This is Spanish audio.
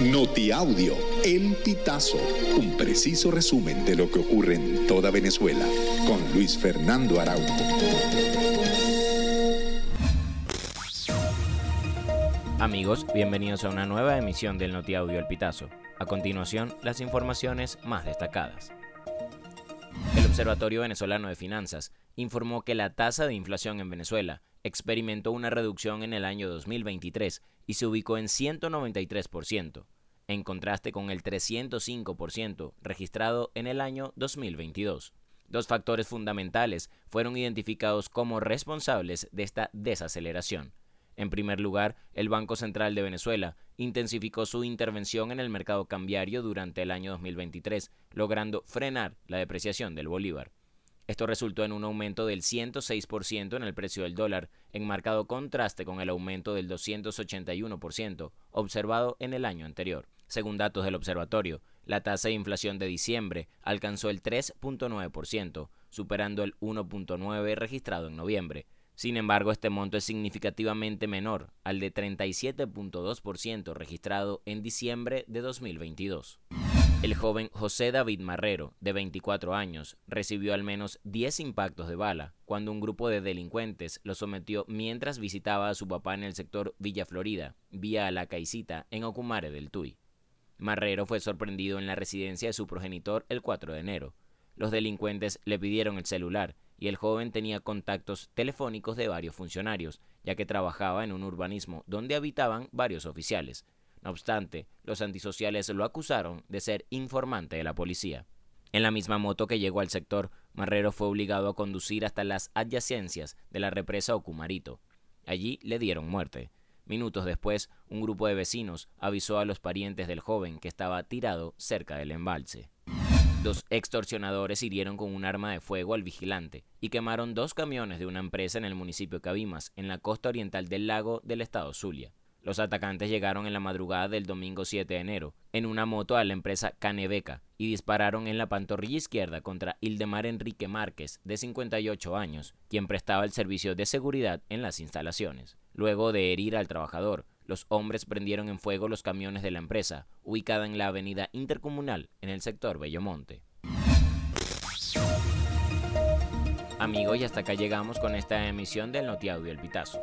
Notiaudio, El Pitazo, un preciso resumen de lo que ocurre en toda Venezuela, con Luis Fernando Araújo. Amigos, bienvenidos a una nueva emisión del Notiaudio El Pitazo. A continuación, las informaciones más destacadas. El Observatorio Venezolano de Finanzas informó que la tasa de inflación en Venezuela experimentó una reducción en el año 2023 y se ubicó en 193%, en contraste con el 305% registrado en el año 2022. Dos factores fundamentales fueron identificados como responsables de esta desaceleración. En primer lugar, el Banco Central de Venezuela intensificó su intervención en el mercado cambiario durante el año 2023, logrando frenar la depreciación del bolívar. Esto resultó en un aumento del 106% en el precio del dólar, en marcado contraste con el aumento del 281% observado en el año anterior. Según datos del observatorio, la tasa de inflación de diciembre alcanzó el 3.9%, superando el 1.9% registrado en noviembre. Sin embargo, este monto es significativamente menor al de 37.2% registrado en diciembre de 2022. El joven José David Marrero, de 24 años, recibió al menos 10 impactos de bala cuando un grupo de delincuentes lo sometió mientras visitaba a su papá en el sector Villa Florida, vía La Caicita, en Ocumare del Tuy. Marrero fue sorprendido en la residencia de su progenitor el 4 de enero. Los delincuentes le pidieron el celular y el joven tenía contactos telefónicos de varios funcionarios, ya que trabajaba en un urbanismo donde habitaban varios oficiales, no obstante, los antisociales lo acusaron de ser informante de la policía. En la misma moto que llegó al sector, Marrero fue obligado a conducir hasta las adyacencias de la represa Ocumarito. Allí le dieron muerte. Minutos después, un grupo de vecinos avisó a los parientes del joven que estaba tirado cerca del embalse. Dos extorsionadores hirieron con un arma de fuego al vigilante y quemaron dos camiones de una empresa en el municipio Cabimas, en la costa oriental del lago del estado Zulia. Los atacantes llegaron en la madrugada del domingo 7 de enero en una moto a la empresa Canebeca y dispararon en la pantorrilla izquierda contra Ildemar Enrique Márquez, de 58 años, quien prestaba el servicio de seguridad en las instalaciones. Luego de herir al trabajador, los hombres prendieron en fuego los camiones de la empresa, ubicada en la avenida Intercomunal en el sector Bellomonte. Amigos, y hasta acá llegamos con esta emisión del Notiaudio El Pitazo.